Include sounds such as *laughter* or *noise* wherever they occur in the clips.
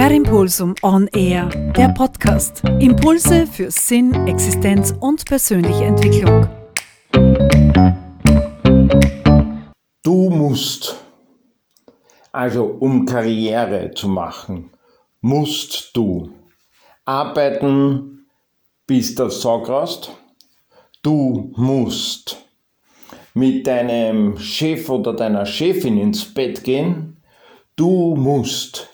Per Impulsum On Air, der Podcast. Impulse für Sinn, Existenz und persönliche Entwicklung. Du musst, also um Karriere zu machen, musst du arbeiten, bis du Sack hast. Du musst mit deinem Chef oder deiner Chefin ins Bett gehen. Du musst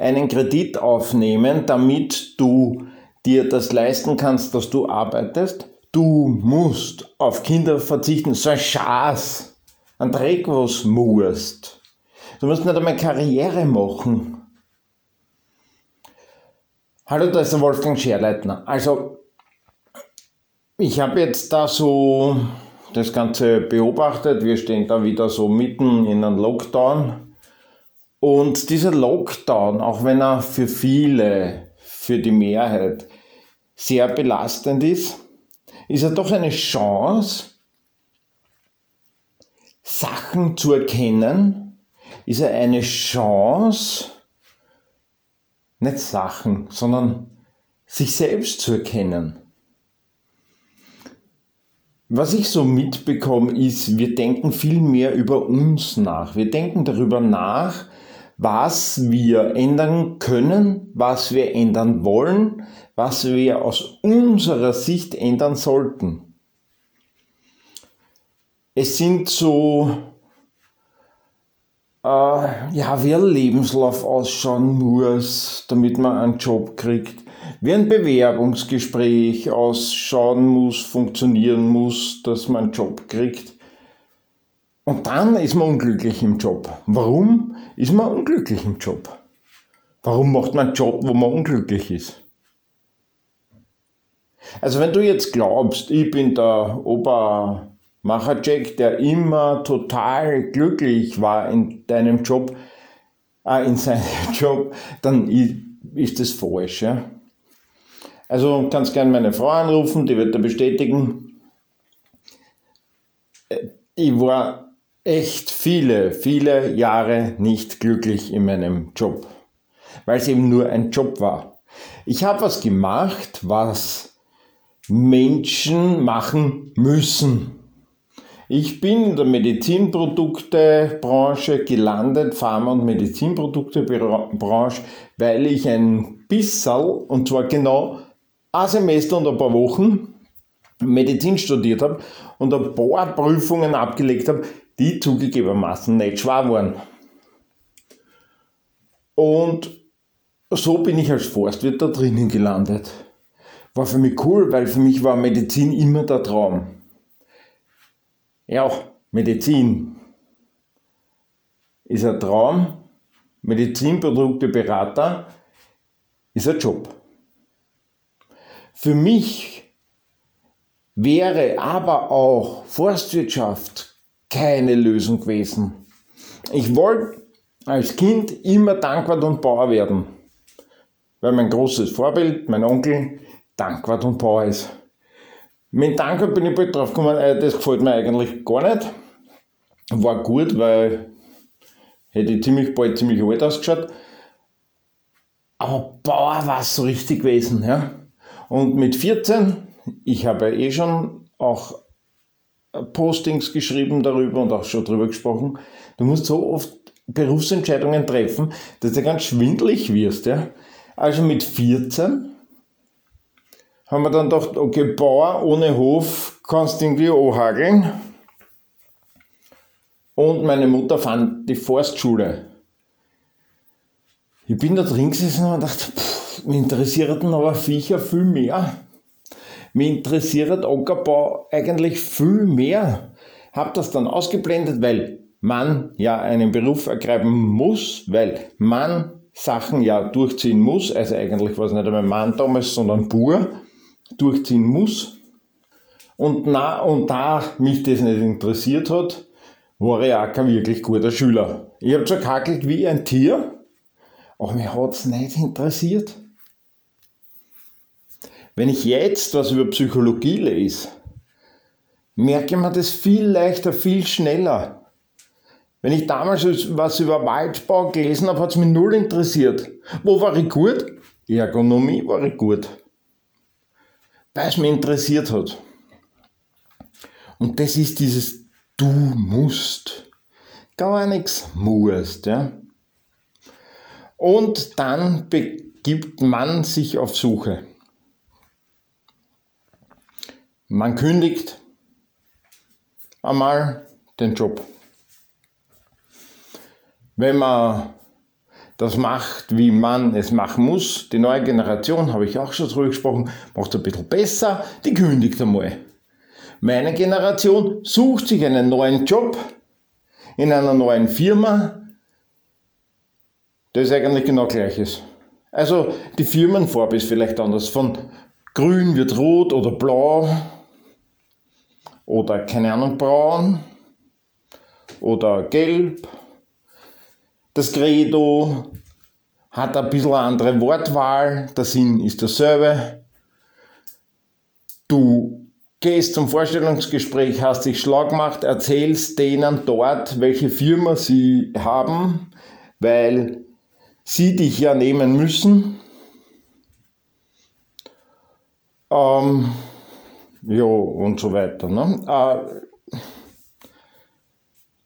einen Kredit aufnehmen, damit du dir das leisten kannst, dass du arbeitest. Du musst auf Kinder verzichten. So ein Schaß. Ein Dreck, was musst. Du musst nicht einmal Karriere machen. Hallo, da ist der Wolfgang Scherleitner. Also, ich habe jetzt da so das Ganze beobachtet. Wir stehen da wieder so mitten in einem Lockdown. Und dieser Lockdown, auch wenn er für viele, für die Mehrheit sehr belastend ist, ist er doch eine Chance, Sachen zu erkennen, ist er eine Chance, nicht Sachen, sondern sich selbst zu erkennen. Was ich so mitbekomme, ist, wir denken viel mehr über uns nach. Wir denken darüber nach, was wir ändern können, was wir ändern wollen, was wir aus unserer Sicht ändern sollten. Es sind so, äh, ja, wie ein Lebenslauf ausschauen muss, damit man einen Job kriegt, wie ein Bewerbungsgespräch ausschauen muss, funktionieren muss, dass man einen Job kriegt. Und dann ist man unglücklich im Job. Warum ist man unglücklich im Job? Warum macht man einen Job, wo man unglücklich ist? Also wenn du jetzt glaubst, ich bin der Obermacher-Jack, der immer total glücklich war in deinem Job, äh, in seinem *laughs* Job, dann ist das falsch. Ja? Also kannst gerne meine Frau anrufen, die wird da bestätigen. Äh, ich war echt viele, viele Jahre nicht glücklich in meinem Job, weil es eben nur ein Job war. Ich habe was gemacht, was Menschen machen müssen. Ich bin in der Medizinproduktebranche gelandet, Pharma- und Medizinproduktebranche, weil ich ein bisschen, und zwar genau ein Semester und ein paar Wochen Medizin studiert habe und ein paar Prüfungen abgelegt habe, die zugegebenermaßen nicht schwer waren. Und so bin ich als Forstwirt da drinnen gelandet. War für mich cool, weil für mich war Medizin immer der Traum. Ja, Medizin ist ein Traum, Medizinprodukteberater ist ein Job. Für mich wäre aber auch Forstwirtschaft keine Lösung gewesen. Ich wollte als Kind immer Dankwart und Bauer werden, weil mein großes Vorbild, mein Onkel, Dankwart und Bauer ist. Mit Dankwart bin ich bald drauf gekommen, äh, das gefällt mir eigentlich gar nicht. War gut, weil hätte ich ziemlich bald ziemlich alt ausgeschaut. Aber Bauer war es so richtig gewesen. Ja? Und mit 14, ich habe ja eh schon auch Postings geschrieben darüber und auch schon darüber gesprochen. Du musst so oft Berufsentscheidungen treffen, dass du ganz schwindlig wirst. Ja? Also mit 14 haben wir dann gedacht, okay, Bauer ohne Hof kannst du irgendwie anhageln. Und meine Mutter fand die Forstschule. Ich bin da drin gesessen und dachte, pff, mich interessierten aber Viecher viel mehr. Mich interessiert Ackerbau eigentlich viel mehr. Hab das dann ausgeblendet, weil man ja einen Beruf ergreifen muss, weil man Sachen ja durchziehen muss, also eigentlich war es nicht einmal Mann damals, sondern Bur, durchziehen muss. Und, na, und da mich das nicht interessiert hat, war ich auch kein wirklich guter Schüler. Ich habe zwar kackelt wie ein Tier, aber mich hat es nicht interessiert. Wenn ich jetzt was über Psychologie lese, merke man das viel leichter, viel schneller. Wenn ich damals was über Waldbau gelesen habe, hat es mich null interessiert. Wo war ich gut? Ergonomie war ich gut. Weil es mich interessiert hat. Und das ist dieses Du musst. Gar nichts musst. Ja? Und dann begibt man sich auf Suche. Man kündigt einmal den Job. Wenn man das macht, wie man es machen muss, die neue Generation, habe ich auch schon drüber gesprochen, macht es ein bisschen besser, die kündigt einmal. Meine Generation sucht sich einen neuen Job in einer neuen Firma, das eigentlich genau gleich ist. Also die Firmenfarbe ist vielleicht anders. Von grün wird rot oder blau oder keine Ahnung braun oder gelb. Das Credo hat ein bisschen eine andere Wortwahl, der Sinn ist derselbe. Du gehst zum Vorstellungsgespräch, hast dich schlau gemacht, erzählst denen dort, welche Firma sie haben, weil sie dich ja nehmen müssen. Ähm, ja, und so weiter. Ne? Äh,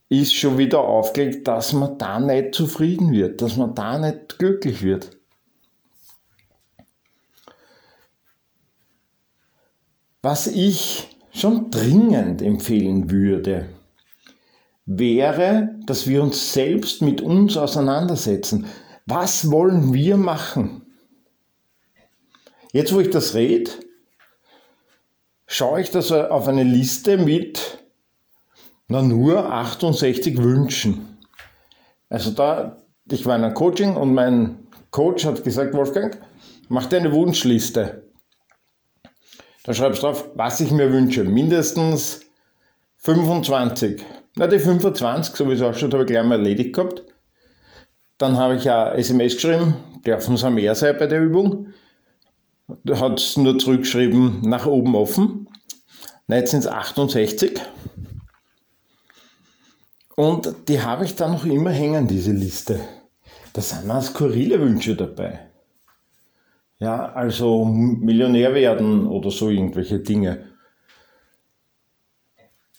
ist schon wieder aufgelegt, dass man da nicht zufrieden wird, dass man da nicht glücklich wird. Was ich schon dringend empfehlen würde, wäre, dass wir uns selbst mit uns auseinandersetzen. Was wollen wir machen? Jetzt, wo ich das rede, schaue ich das auf eine Liste mit na, nur 68 Wünschen. Also da, ich war in einem Coaching und mein Coach hat gesagt, Wolfgang, mach dir eine Wunschliste. Da schreibst du drauf, was ich mir wünsche. Mindestens 25. Na, die 25, sowieso auch schon, habe ich gleich mal erledigt gehabt. Dann habe ich ja SMS geschrieben, dürfen es mehr sein bei der Übung. Da hat es nur zurückgeschrieben, nach oben offen. Na, jetzt sind es 68. Und die habe ich dann noch immer hängen, diese Liste. Da sind auch skurrile Wünsche dabei. Ja, also Millionär werden oder so irgendwelche Dinge.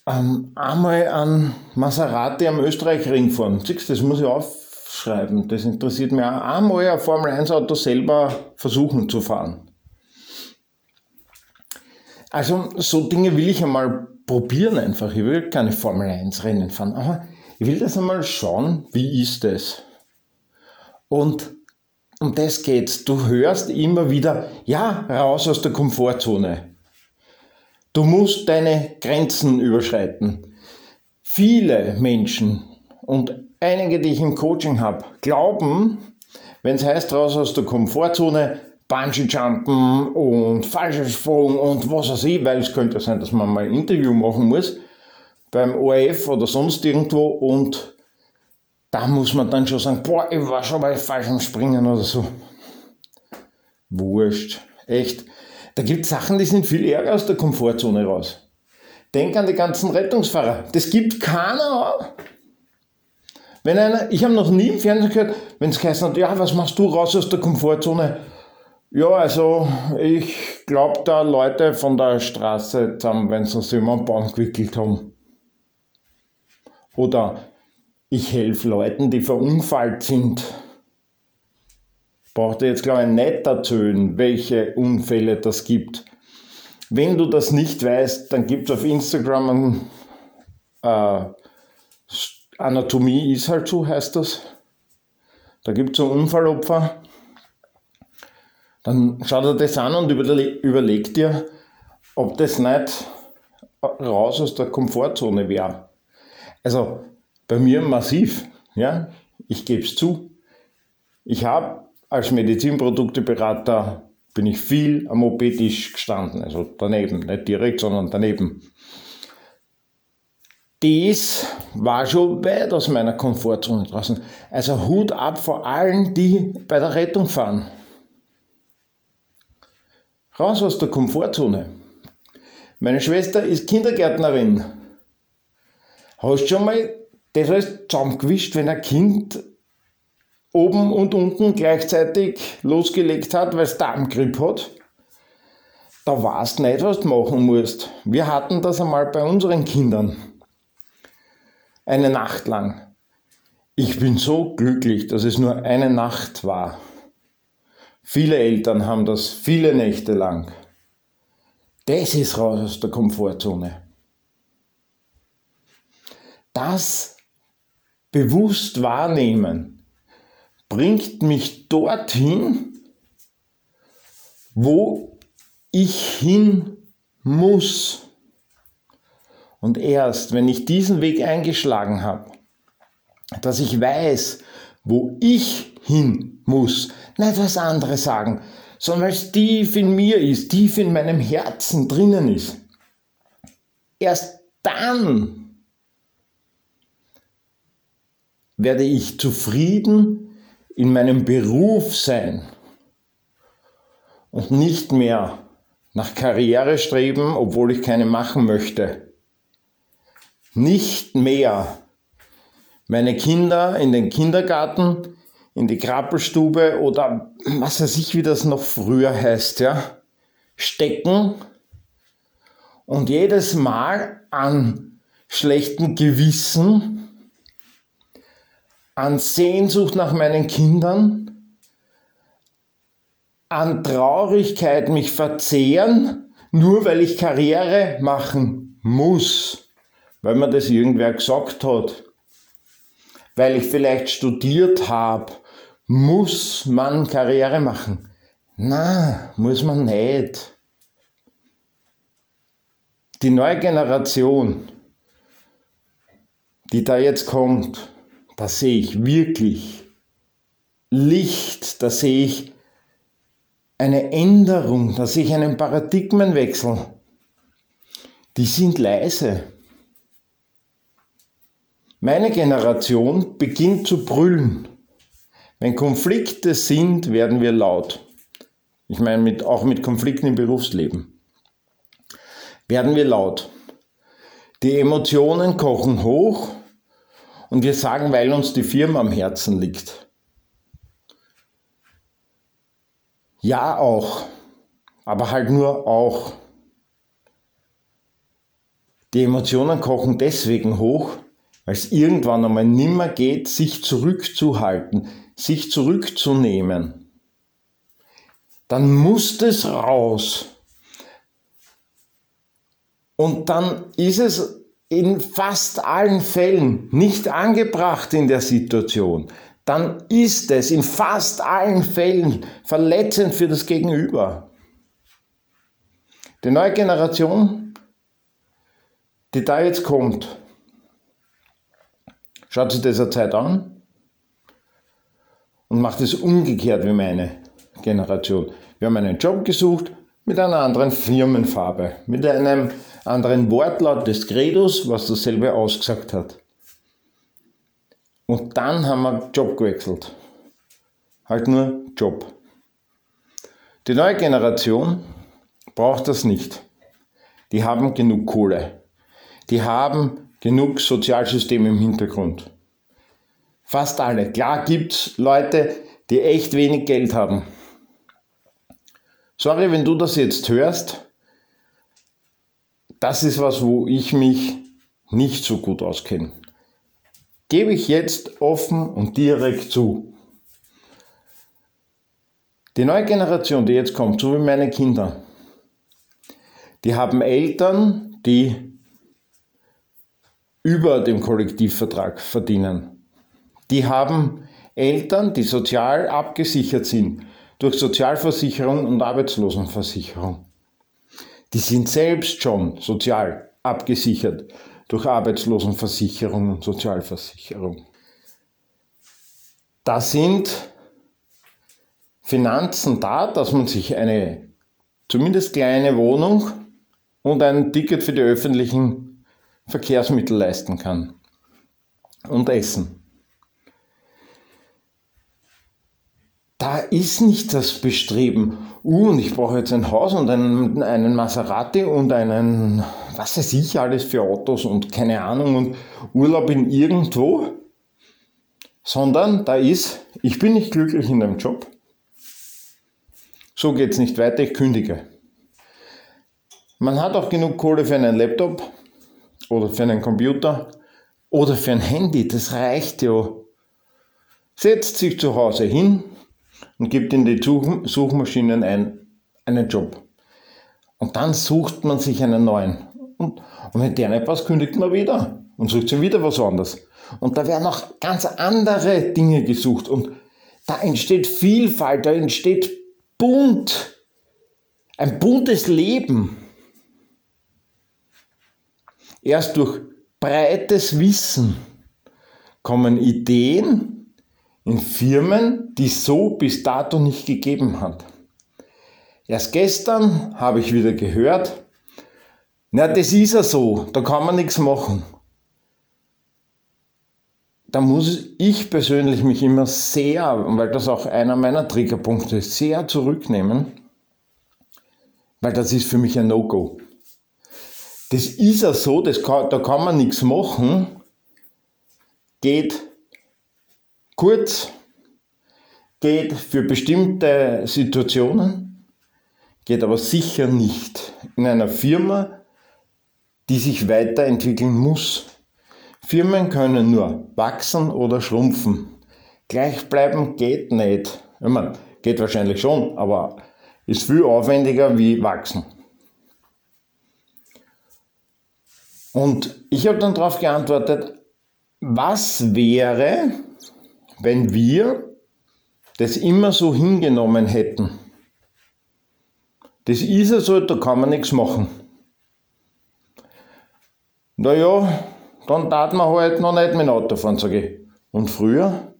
Ähm, einmal an Maserati am Österreich-Ring fahren. Siehst, das muss ich aufschreiben. Das interessiert mich auch. Einmal ein Formel-1-Auto selber versuchen zu fahren. Also so Dinge will ich einmal probieren einfach. Ich will keine Formel 1 Rennen fahren, aber ich will das einmal schauen, wie ist es. Und um das geht's. Du hörst immer wieder, ja, raus aus der Komfortzone. Du musst deine Grenzen überschreiten. Viele Menschen und einige, die ich im Coaching habe, glauben, wenn es heißt raus aus der Komfortzone, Bungee-Jumpen und Fallschirmsprung und was weiß ich, weil es könnte sein, dass man mal ein Interview machen muss beim ORF oder sonst irgendwo und da muss man dann schon sagen, boah, ich war schon bei Fallschirmspringen oder so. Wurscht, echt. Da gibt es Sachen, die sind viel ärger aus der Komfortzone raus. Denk an die ganzen Rettungsfahrer. Das gibt keiner. Wenn einer, ich habe noch nie im Fernsehen gehört, wenn es geheißen hat, ja, was machst du raus aus der Komfortzone? Ja, also ich glaube, da Leute von der Straße zusammen, wenn sie sich immer gewickelt haben. Oder ich helfe Leuten, die verunfallt sind. Braucht ihr jetzt, glaube ich, nicht erzählen, welche Unfälle das gibt. Wenn du das nicht weißt, dann gibt es auf Instagram ein, äh, Anatomie ist halt so, heißt das. Da gibt es ein Unfallopfer dann schau dir das an und überleg dir, ob das nicht raus aus der Komfortzone wäre. Also bei mir massiv, ja, ich gebe es zu. Ich habe als Medizinprodukteberater bin ich viel am OP-Tisch gestanden, also daneben, nicht direkt, sondern daneben. Das war schon weit aus meiner Komfortzone draußen. Also Hut ab vor allen, die bei der Rettung fahren. Raus aus der Komfortzone. Meine Schwester ist Kindergärtnerin. Hast schon mal das alles zusammengewischt, wenn ein Kind oben und unten gleichzeitig losgelegt hat, weil es Darmgrippe hat. Da weißt du nicht, was du machen musst. Wir hatten das einmal bei unseren Kindern. Eine Nacht lang. Ich bin so glücklich, dass es nur eine Nacht war. Viele Eltern haben das viele Nächte lang. Das ist raus aus der Komfortzone. Das bewusst wahrnehmen bringt mich dorthin, wo ich hin muss. Und erst, wenn ich diesen Weg eingeschlagen habe, dass ich weiß, wo ich hin muss, nicht was andere sagen, sondern weil es tief in mir ist, tief in meinem Herzen drinnen ist. Erst dann werde ich zufrieden in meinem Beruf sein und nicht mehr nach Karriere streben, obwohl ich keine machen möchte. Nicht mehr meine Kinder in den Kindergarten, in die Krabbelstube oder was weiß ich, wie das noch früher heißt, ja, stecken. Und jedes Mal an schlechten Gewissen, an Sehnsucht nach meinen Kindern, an Traurigkeit mich verzehren, nur weil ich Karriere machen muss, weil mir das irgendwer gesagt hat weil ich vielleicht studiert habe, muss man Karriere machen. Na, muss man nicht. Die neue Generation, die da jetzt kommt, da sehe ich wirklich Licht, da sehe ich eine Änderung, da sehe ich einen Paradigmenwechsel. Die sind leise. Meine Generation beginnt zu brüllen. Wenn Konflikte sind, werden wir laut. Ich meine mit, auch mit Konflikten im Berufsleben. Werden wir laut. Die Emotionen kochen hoch und wir sagen, weil uns die Firma am Herzen liegt. Ja auch, aber halt nur auch. Die Emotionen kochen deswegen hoch, weil es irgendwann einmal nimmer geht, sich zurückzuhalten, sich zurückzunehmen. Dann muss es raus. Und dann ist es in fast allen Fällen nicht angebracht in der Situation. Dann ist es in fast allen Fällen verletzend für das Gegenüber. Die neue Generation, die da jetzt kommt, schaut sich eine Zeit an und macht es umgekehrt wie meine Generation. Wir haben einen Job gesucht mit einer anderen Firmenfarbe, mit einem anderen Wortlaut des Credos, was dasselbe ausgesagt hat. Und dann haben wir Job gewechselt. Halt nur Job. Die neue Generation braucht das nicht. Die haben genug Kohle. Die haben genug Sozialsysteme im Hintergrund. Fast alle. Klar gibt es Leute, die echt wenig Geld haben. Sorry, wenn du das jetzt hörst. Das ist was, wo ich mich nicht so gut auskenne. Gebe ich jetzt offen und direkt zu. Die neue Generation, die jetzt kommt, so wie meine Kinder, die haben Eltern, die über dem Kollektivvertrag verdienen. Die haben Eltern, die sozial abgesichert sind durch Sozialversicherung und Arbeitslosenversicherung. Die sind selbst schon sozial abgesichert durch Arbeitslosenversicherung und Sozialversicherung. Da sind Finanzen da, dass man sich eine zumindest kleine Wohnung und ein Ticket für die öffentlichen Verkehrsmittel leisten kann. Und Essen. Da ist nicht das Bestreben, uh, und ich brauche jetzt ein Haus und einen, einen Maserati und einen was weiß ich alles für Autos und keine Ahnung und Urlaub in irgendwo, sondern da ist, ich bin nicht glücklich in dem Job, so geht es nicht weiter, ich kündige. Man hat auch genug Kohle für einen Laptop oder für einen Computer oder für ein Handy, das reicht ja. Setzt sich zu Hause hin und gibt in die Suchmaschinen ein, einen Job. Und dann sucht man sich einen neuen. Und, und wenn der nicht passt, kündigt man wieder und sucht sich wieder was anderes. Und da werden auch ganz andere Dinge gesucht. Und da entsteht Vielfalt, da entsteht bunt, ein buntes Leben. Erst durch breites Wissen kommen Ideen in Firmen, die so bis dato nicht gegeben hat. Erst gestern habe ich wieder gehört, na, das ist ja so, da kann man nichts machen. Da muss ich persönlich mich immer sehr, weil das auch einer meiner Triggerpunkte ist, sehr zurücknehmen, weil das ist für mich ein No-Go. Das ist ja so, das kann, da kann man nichts machen, geht kurz, geht für bestimmte Situationen, geht aber sicher nicht in einer Firma, die sich weiterentwickeln muss. Firmen können nur wachsen oder schrumpfen. Gleichbleiben geht nicht. Ich meine, geht wahrscheinlich schon, aber ist viel aufwendiger wie wachsen. Und ich habe dann darauf geantwortet, was wäre, wenn wir das immer so hingenommen hätten? Das ist ja so, da kann man nichts machen. Naja, dann tat man halt noch nicht mit dem Auto fahren, sage ich. Und früher?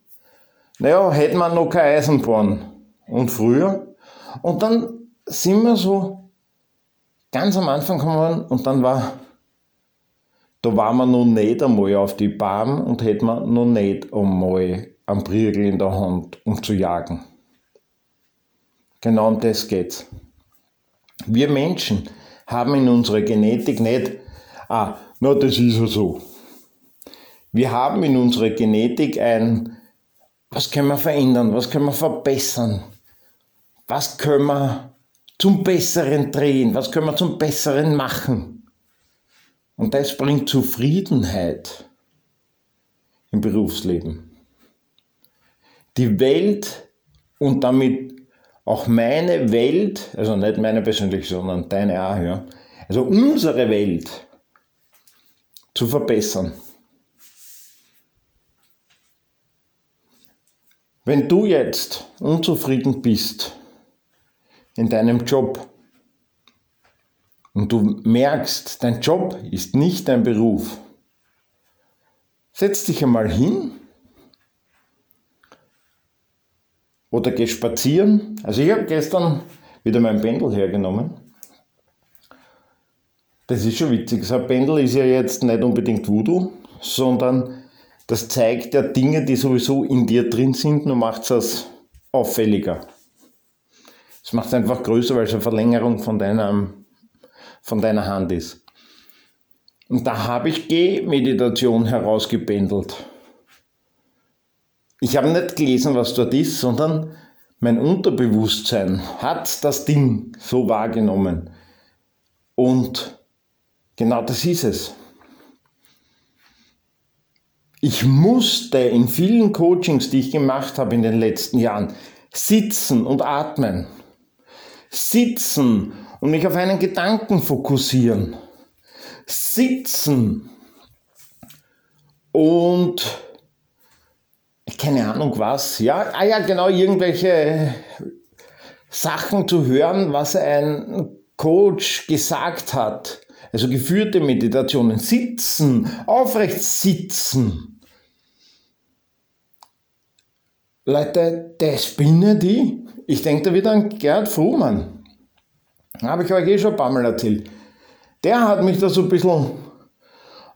Naja, hätte man noch keine Eisenbahn. Und früher? Und dann sind wir so ganz am Anfang gekommen und dann war da war man noch nicht einmal auf die Bahn und hätte man noch nicht einmal einen Briegel in der Hand, um zu jagen. Genau um das geht's. Wir Menschen haben in unserer Genetik nicht, ah, na, das ist ja so. Wir haben in unserer Genetik ein, was können wir verändern, was können wir verbessern, was können wir zum Besseren drehen, was können wir zum Besseren machen. Und das bringt Zufriedenheit im Berufsleben. Die Welt und damit auch meine Welt, also nicht meine persönliche, sondern deine auch, ja, also unsere Welt zu verbessern. Wenn du jetzt unzufrieden bist in deinem Job, und du merkst, dein Job ist nicht dein Beruf, setz dich einmal hin oder geh spazieren. Also ich habe gestern wieder mein Pendel hergenommen. Das ist schon witzig. So ein Pendel ist ja jetzt nicht unbedingt Voodoo, sondern das zeigt ja Dinge, die sowieso in dir drin sind, nur macht es auffälliger. Es macht es einfach größer, weil es eine Verlängerung von deinem von deiner Hand ist. Und da habe ich Gehmeditation herausgependelt. Ich habe nicht gelesen, was dort ist, sondern mein Unterbewusstsein hat das Ding so wahrgenommen. Und genau das ist es. Ich musste in vielen Coachings, die ich gemacht habe in den letzten Jahren, sitzen und atmen. Sitzen und mich auf einen Gedanken fokussieren. Sitzen und keine Ahnung was, ja, ah ja, genau, irgendwelche Sachen zu hören, was ein Coach gesagt hat. Also geführte Meditationen, sitzen, aufrecht sitzen. Leute, das bin ja die. Ich denke da wieder an Gerd Fruhmann. Habe ich euch eh schon ein paar Mal erzählt. Der hat mich da so ein bisschen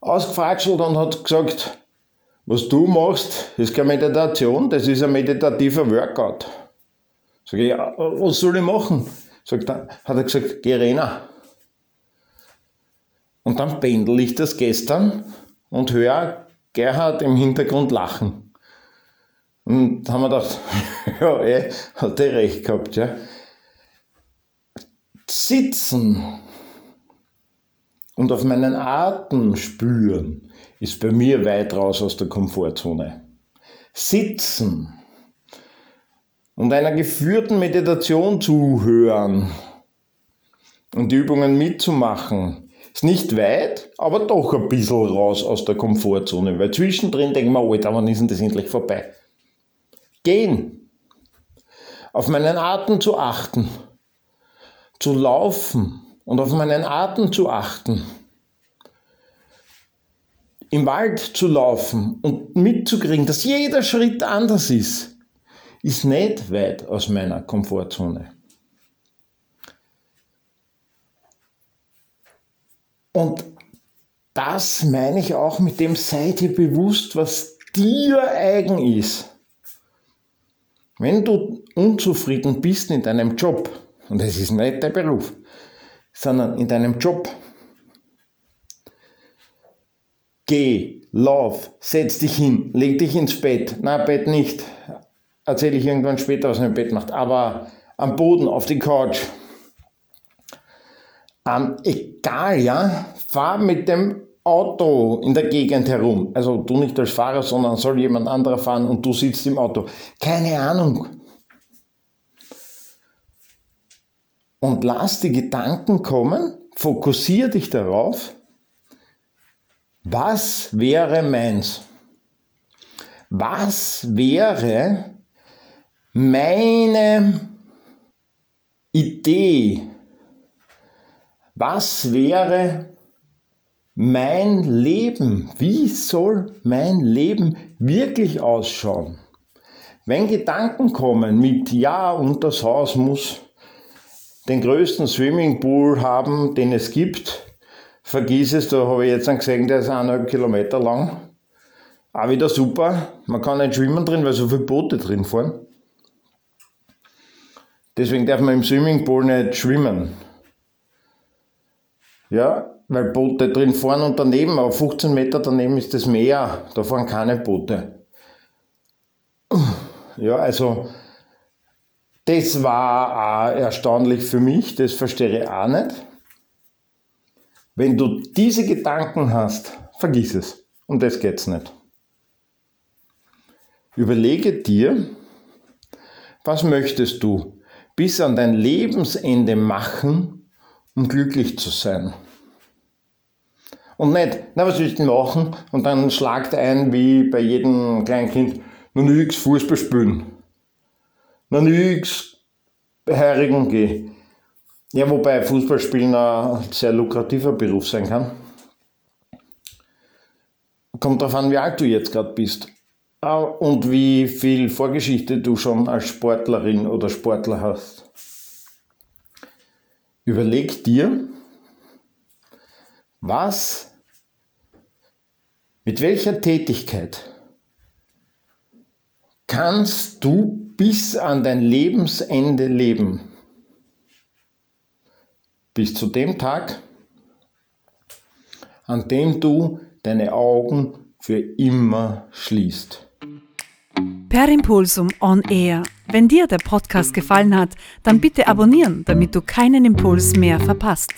ausgefatschelt und hat gesagt, was du machst, ist keine Meditation, das ist ein meditativer Workout. Sag ich, ja, was soll ich machen? Sagt hat er gesagt, geh rein. Und dann pendel ich das gestern und höre Gerhard im Hintergrund lachen. Und da haben wir gedacht, *laughs* ja, eh, hat er recht gehabt, ja. Sitzen und auf meinen Atem spüren ist bei mir weit raus aus der Komfortzone. Sitzen und einer geführten Meditation zuhören und die Übungen mitzumachen, ist nicht weit, aber doch ein bisschen raus aus der Komfortzone, weil zwischendrin denken wir, Alter, wann ist denn das endlich vorbei? Gehen, auf meinen Atem zu achten, zu laufen und auf meinen Atem zu achten, im Wald zu laufen und mitzukriegen, dass jeder Schritt anders ist, ist nicht weit aus meiner Komfortzone. Und das meine ich auch mit dem, sei dir bewusst, was dir eigen ist. Wenn du unzufrieden bist in deinem Job, und es ist nicht der Beruf, sondern in deinem Job, geh, lauf, setz dich hin, leg dich ins Bett. Na, Bett nicht. Erzähle ich irgendwann später, was man im Bett macht. Aber am Boden, auf die Couch, ähm, egal, ja, fahr mit dem Auto in der Gegend herum. Also du nicht als Fahrer, sondern soll jemand anderer fahren und du sitzt im Auto. Keine Ahnung. Und lass die Gedanken kommen, fokussiere dich darauf, was wäre meins? Was wäre meine Idee, was wäre mein Leben? Wie soll mein Leben wirklich ausschauen? Wenn Gedanken kommen mit Ja und das Haus muss den größten Swimmingpool haben, den es gibt, vergiss es, da habe ich jetzt einen gesehen, der ist eineinhalb Kilometer lang. Auch wieder super. Man kann nicht schwimmen drin, weil so viele Boote drin fahren. Deswegen darf man im Swimmingpool nicht schwimmen. Ja, weil Boote drin fahren und daneben, auf 15 Meter daneben ist das Meer, da fahren keine Boote. Ja, also das war auch erstaunlich für mich, das verstehe ich auch nicht. Wenn du diese Gedanken hast, vergiss es. Um das geht's nicht. Überlege dir, was möchtest du bis an dein Lebensende machen, um glücklich zu sein. Und nicht, na, was willst du machen? Und dann schlagt ein, wie bei jedem kleinen Kind, noch nix Fußball spielen. Noch nix heirigen gehen. Ja, wobei Fußballspielen ein sehr lukrativer Beruf sein kann. Kommt darauf an, wie alt du jetzt gerade bist. Und wie viel Vorgeschichte du schon als Sportlerin oder Sportler hast. Überleg dir, was, mit welcher Tätigkeit kannst du bis an dein Lebensende leben? Bis zu dem Tag, an dem du deine Augen für immer schließt. Per Impulsum on Air. Wenn dir der Podcast gefallen hat, dann bitte abonnieren, damit du keinen Impuls mehr verpasst.